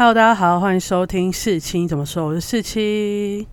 Hello，大家好，欢迎收听四七怎么说？我是四七。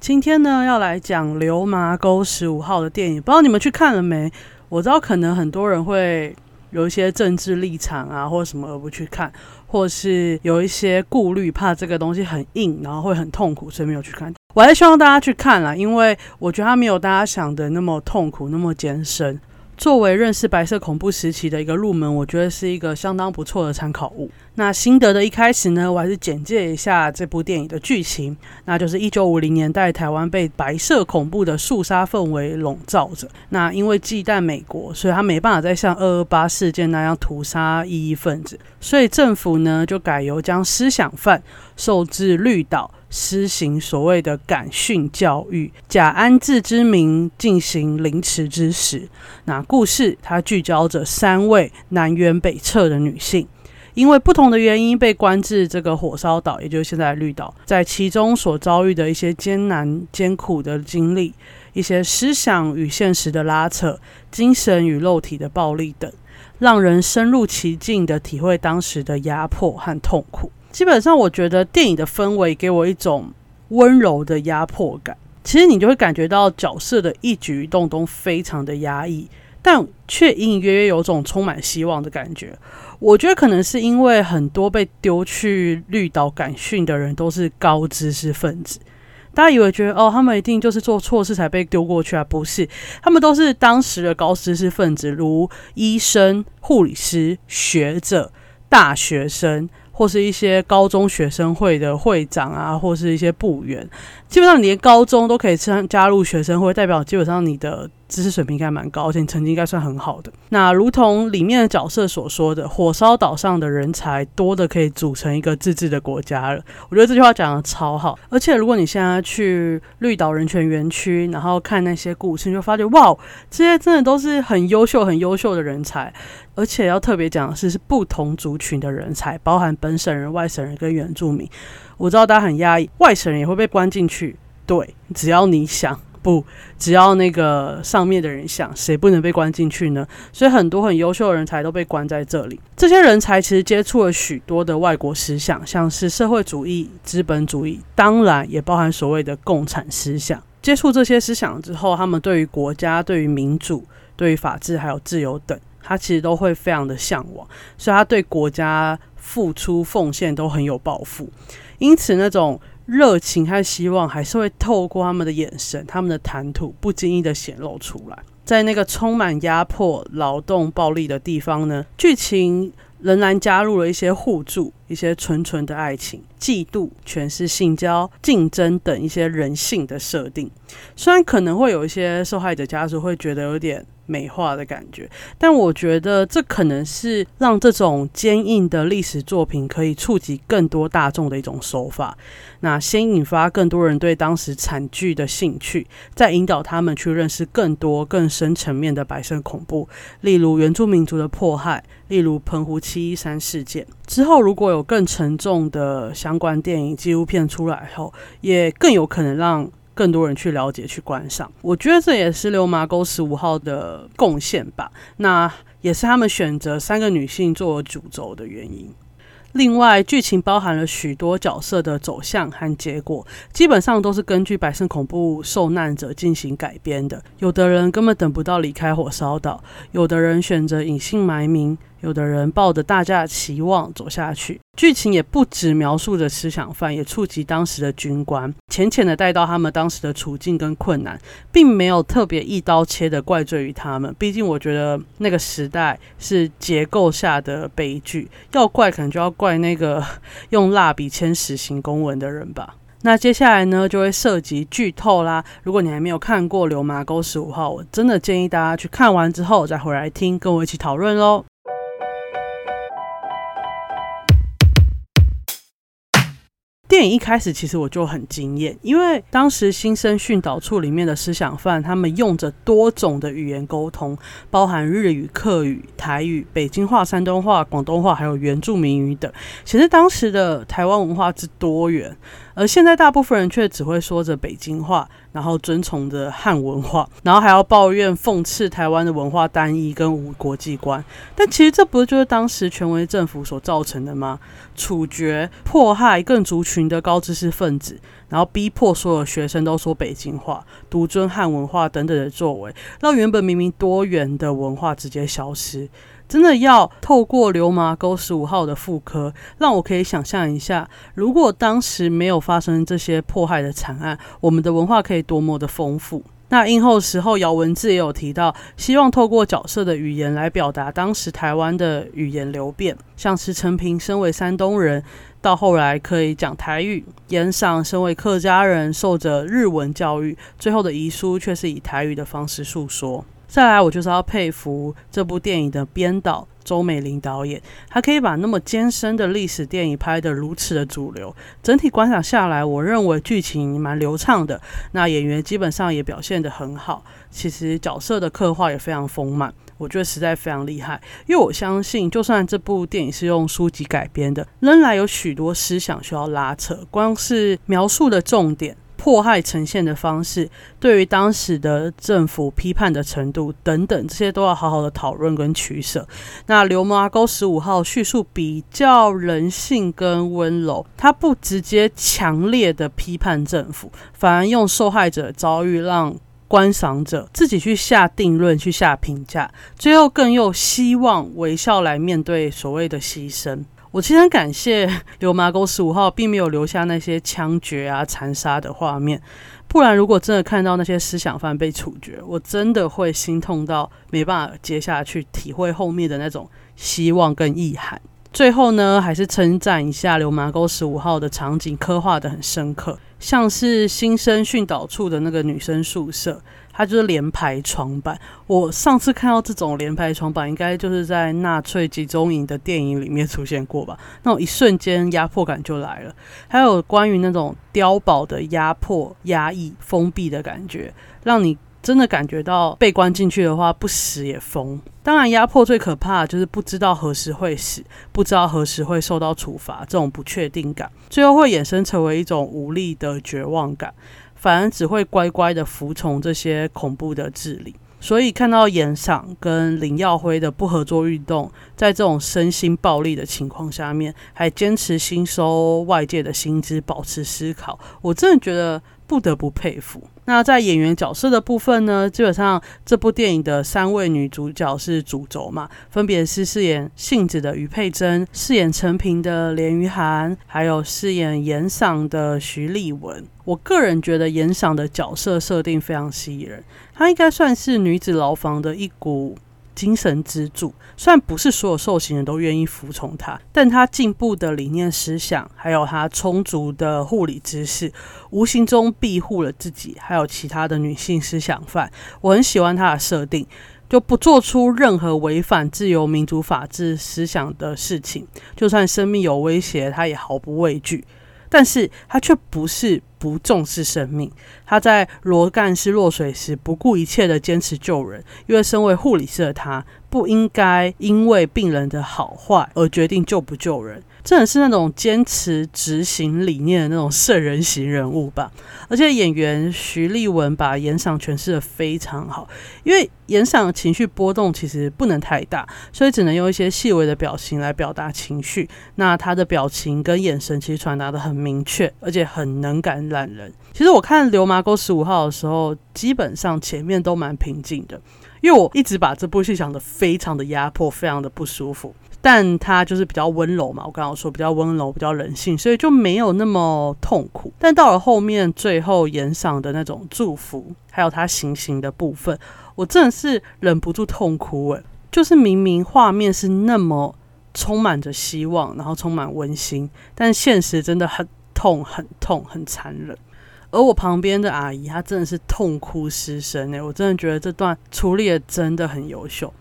今天呢，要来讲《流麻沟十五号》的电影，不知道你们去看了没？我知道可能很多人会有一些政治立场啊，或者什么而不去看，或是有一些顾虑，怕这个东西很硬，然后会很痛苦，所以没有去看。我还是希望大家去看啦，因为我觉得它没有大家想的那么痛苦，那么艰深。作为认识白色恐怖时期的一个入门，我觉得是一个相当不错的参考物。那心得的一开始呢，我还是简介一下这部电影的剧情。那就是一九五零年代，台湾被白色恐怖的肃杀氛围笼罩着。那因为忌惮美国，所以他没办法再像二二八事件那样屠杀异议分子，所以政府呢就改由将思想犯受至绿岛。施行所谓的感训教育，假安置之名进行凌迟之时。那故事它聚焦着三位南辕北辙的女性，因为不同的原因被关至这个火烧岛，也就是现在绿岛，在其中所遭遇的一些艰难艰苦的经历，一些思想与现实的拉扯，精神与肉体的暴力等，让人深入其境的体会当时的压迫和痛苦。基本上，我觉得电影的氛围给我一种温柔的压迫感。其实你就会感觉到角色的一举一动都非常的压抑，但却隐隐约约有种充满希望的感觉。我觉得可能是因为很多被丢去绿岛感训的人都是高知识分子，大家以为觉得哦，他们一定就是做错事才被丢过去啊？不是，他们都是当时的高知识分子，如医生、护理师、学者、大学生。或是一些高中学生会的会长啊，或是一些部员，基本上你连高中都可以参加入学生会，代表基本上你的。知识水平应该蛮高，而且成绩应该算很好的。那如同里面的角色所说的，火烧岛上的人才多的可以组成一个自治的国家了。我觉得这句话讲的超好。而且如果你现在去绿岛人权园区，然后看那些故事，你就发觉哇，这些真的都是很优秀、很优秀的人才。而且要特别讲的是，是不同族群的人才，包含本省人、外省人跟原住民。我知道大家很压抑，外省人也会被关进去。对，只要你想。不，只要那个上面的人想，谁不能被关进去呢？所以很多很优秀的人才都被关在这里。这些人才其实接触了许多的外国思想，像是社会主义、资本主义，当然也包含所谓的共产思想。接触这些思想之后，他们对于国家、对于民主、对于法治还有自由等，他其实都会非常的向往，所以他对国家付出奉献都很有抱负。因此那种。热情和希望还是会透过他们的眼神、他们的谈吐，不经意的显露出来。在那个充满压迫、劳动暴力的地方呢，剧情仍然加入了一些互助、一些纯纯的爱情、嫉妒、全是性交、竞争等一些人性的设定。虽然可能会有一些受害者家属会觉得有点。美化的感觉，但我觉得这可能是让这种坚硬的历史作品可以触及更多大众的一种手法。那先引发更多人对当时惨剧的兴趣，再引导他们去认识更多更深层面的白色恐怖，例如原住民族的迫害，例如澎湖七一三事件。之后如果有更沉重的相关电影纪录片出来后，也更有可能让。更多人去了解、去观赏，我觉得这也是六麻沟十五号的贡献吧。那也是他们选择三个女性作为主轴的原因。另外，剧情包含了许多角色的走向和结果，基本上都是根据百胜恐怖受难者进行改编的。有的人根本等不到离开火烧岛，有的人选择隐姓埋名。有的人抱着大家的期望走下去，剧情也不止描述着思想犯，也触及当时的军官，浅浅的带到他们当时的处境跟困难，并没有特别一刀切的怪罪于他们。毕竟我觉得那个时代是结构下的悲剧，要怪可能就要怪那个 用蜡笔签死刑公文的人吧。那接下来呢，就会涉及剧透啦。如果你还没有看过《流麻沟十五号》，我真的建议大家去看完之后再回来听，跟我一起讨论喽。电影一开始，其实我就很惊艳，因为当时新生训导处里面的思想犯，他们用着多种的语言沟通，包含日语、客语、台语、北京话、山东话、广东话，还有原住民语等。其实当时的台湾文化之多元，而现在大部分人却只会说着北京话，然后遵从着汉文化，然后还要抱怨讽刺台湾的文化单一跟无国际观。但其实这不就是当时权威政府所造成的吗？处决、迫害更族群的高知识分子，然后逼迫所有学生都说北京话、独尊汉文化等等的作为，让原本明明多元的文化直接消失。真的要透过流麻沟十五号的复刻，让我可以想象一下，如果当时没有发生这些迫害的惨案，我们的文化可以多么的丰富。那映后时候，姚文志也有提到，希望透过角色的语言来表达当时台湾的语言流变，像是陈平身为山东人，到后来可以讲台语；严赏身为客家人，受着日文教育，最后的遗书却是以台语的方式诉说。再来，我就是要佩服这部电影的编导周美玲导演，他可以把那么艰深的历史电影拍得如此的主流。整体观赏下来，我认为剧情蛮流畅的，那演员基本上也表现得很好。其实角色的刻画也非常丰满，我觉得实在非常厉害。因为我相信，就算这部电影是用书籍改编的，仍然有许多思想需要拉扯。光是描述的重点。迫害呈现的方式，对于当时的政府批判的程度等等，这些都要好好的讨论跟取舍。那流麻沟十五号叙述比较人性跟温柔，他不直接强烈的批判政府，反而用受害者遭遇让观赏者自己去下定论、去下评价，最后更又希望微笑来面对所谓的牺牲。我其实很感谢 流麻沟十五号，并没有留下那些枪决啊、残杀的画面。不然，如果真的看到那些思想犯被处决，我真的会心痛到没办法接下去体会后面的那种希望跟意涵。最后呢，还是称赞一下流麻沟十五号的场景刻画的很深刻，像是新生训导处的那个女生宿舍。它就是连排床板。我上次看到这种连排床板，应该就是在纳粹集中营的电影里面出现过吧？那种一瞬间压迫感就来了。还有关于那种碉堡的压迫、压抑、封闭的感觉，让你真的感觉到被关进去的话，不死也疯。当然，压迫最可怕的就是不知道何时会死，不知道何时会受到处罚，这种不确定感，最后会衍生成为一种无力的绝望感。反而只会乖乖的服从这些恐怖的治理，所以看到严赏跟林耀辉的不合作运动，在这种身心暴力的情况下面，还坚持吸收外界的薪资，保持思考，我真的觉得。不得不佩服。那在演员角色的部分呢？基本上这部电影的三位女主角是主轴嘛，分别是饰演杏子的余佩珍，饰演陈平的连于涵，还有饰演严赏的徐丽文。我个人觉得严赏的角色设定非常吸引人，她应该算是女子牢房的一股。精神支柱，虽然不是所有受刑人都愿意服从他，但他进步的理念思想，还有他充足的护理知识，无形中庇护了自己，还有其他的女性思想犯。我很喜欢他的设定，就不做出任何违反自由民主法治思想的事情，就算生命有威胁，他也毫不畏惧。但是他却不是不重视生命，他在罗干斯落水时不顾一切的坚持救人，因为身为护理师的他不应该因为病人的好坏而决定救不救人。真的是那种坚持执行理念的那种圣人型人物吧。而且演员徐立文把严赏诠释的非常好，因为严赏情绪波动其实不能太大，所以只能用一些细微的表情来表达情绪。那他的表情跟眼神其实传达的很明确，而且很能感染人。其实我看《流麻沟十五号》的时候，基本上前面都蛮平静的，因为我一直把这部戏想的非常的压迫，非常的不舒服。但他就是比较温柔嘛，我刚刚说比较温柔，比较人性，所以就没有那么痛苦。但到了后面最后演赏的那种祝福，还有他行刑的部分，我真的是忍不住痛哭诶，就是明明画面是那么充满着希望，然后充满温馨，但现实真的很痛、很痛、很残忍。而我旁边的阿姨，她真的是痛哭失声诶，我真的觉得这段处理的真的很优秀。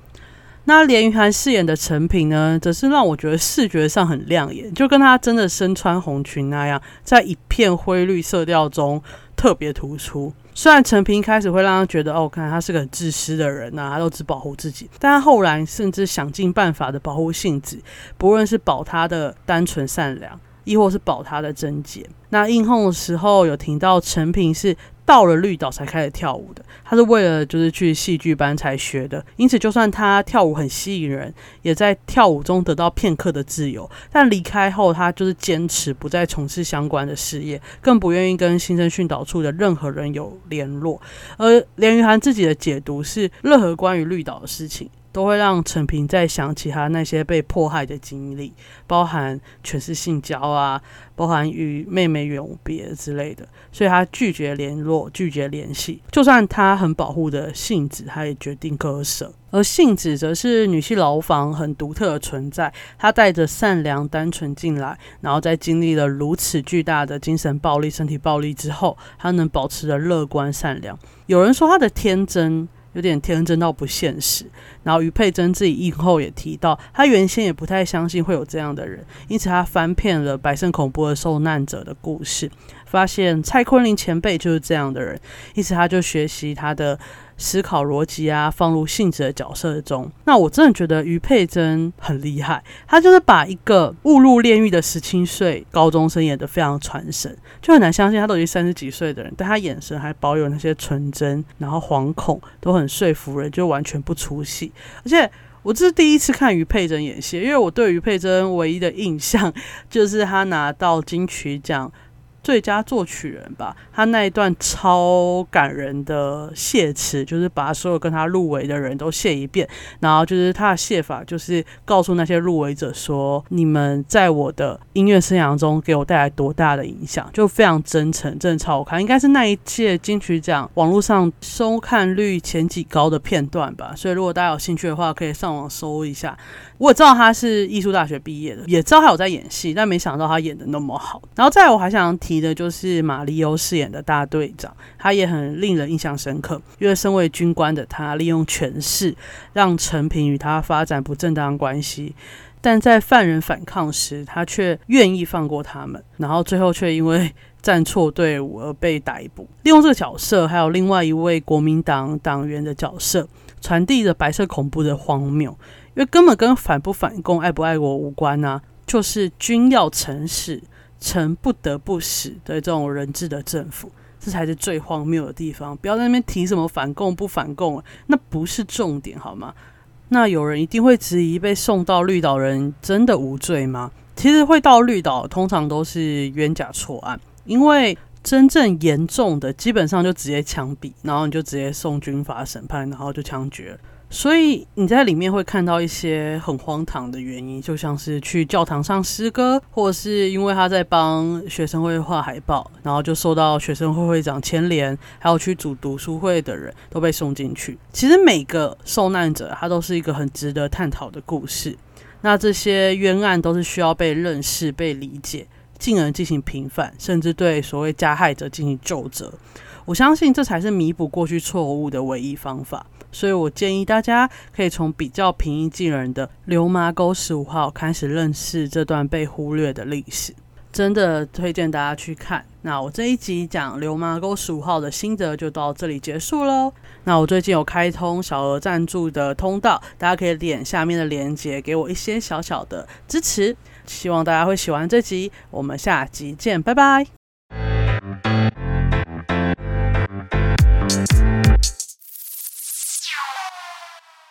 那连于涵饰演的陈平呢，则是让我觉得视觉上很亮眼，就跟他真的身穿红裙那样，在一片灰绿色调中特别突出。虽然陈平一开始会让他觉得，哦，看他是个很自私的人呐，他都只保护自己，但他后来甚至想尽办法的保护杏子，不论是保他的单纯善良，亦或是保他的贞洁。那映后的时候有听到陈平是。到了绿岛才开始跳舞的，他是为了就是去戏剧班才学的，因此就算他跳舞很吸引人，也在跳舞中得到片刻的自由。但离开后，他就是坚持不再从事相关的事业，更不愿意跟新生训导处的任何人有联络。而连于涵自己的解读是，任何关于绿岛的事情。都会让陈平再想起他那些被迫害的经历，包含全是性交啊，包含与妹妹永别之类的，所以他拒绝联络，拒绝联系。就算他很保护的性子，他也决定割舍。而性子则是女性牢房很独特的存在，她带着善良单纯进来，然后在经历了如此巨大的精神暴力、身体暴力之后，她能保持着乐观善良。有人说她的天真。有点天真到不现实。然后于佩珍自己映后也提到，她原先也不太相信会有这样的人，因此她翻遍了百胜恐怖的受难者的故事，发现蔡坤林前辈就是这样的人，因此他就学习他的。思考逻辑啊，放入性质的角色中。那我真的觉得于佩珍很厉害，她就是把一个误入炼狱的十七岁高中生演得非常传神，就很难相信他都已经三十几岁的人，但他眼神还保有那些纯真，然后惶恐都很说服人，就完全不出戏。而且我这是第一次看于佩珍演戏，因为我对于佩珍唯一的印象就是她拿到金曲奖。最佳作曲人吧，他那一段超感人的谢词，就是把所有跟他入围的人都谢一遍，然后就是他的谢法，就是告诉那些入围者说：“你们在我的音乐生涯中给我带来多大的影响，就非常真诚，真的超好看。应该是那一届金曲奖网络上收看率前几高的片段吧。所以如果大家有兴趣的话，可以上网搜一下。我也知道他是艺术大学毕业的，也知道他有在演戏，但没想到他演的那么好。然后再来我还想提。提的就是马里欧饰演的大队长，他也很令人印象深刻。因为身为军官的他，利用权势让陈平与他发展不正当关系，但在犯人反抗时，他却愿意放过他们，然后最后却因为 站错队伍而被逮捕。利用这个角色，还有另外一位国民党党员的角色，传递着白色恐怖的荒谬，因为根本跟反不反共、爱不爱国无关啊，就是军要诚实。成不得不死的这种人质的政府，这才是最荒谬的地方。不要在那边提什么反共不反共，那不是重点，好吗？那有人一定会质疑，被送到绿岛人真的无罪吗？其实会到绿岛，通常都是冤假错案，因为真正严重的，基本上就直接枪毙，然后你就直接送军法审判，然后就枪决了。所以你在里面会看到一些很荒唐的原因，就像是去教堂上诗歌，或者是因为他在帮学生会画海报，然后就受到学生会会长牵连，还有去组读书会的人都被送进去。其实每个受难者他都是一个很值得探讨的故事。那这些冤案都是需要被认识、被理解，进而进行平反，甚至对所谓加害者进行救责。我相信这才是弥补过去错误的唯一方法。所以我建议大家可以从比较平易近人的流麻沟十五号开始认识这段被忽略的历史，真的推荐大家去看。那我这一集讲流麻沟十五号的心得就到这里结束喽。那我最近有开通小额赞助的通道，大家可以点下面的链接给我一些小小的支持。希望大家会喜欢这集，我们下集见，拜拜。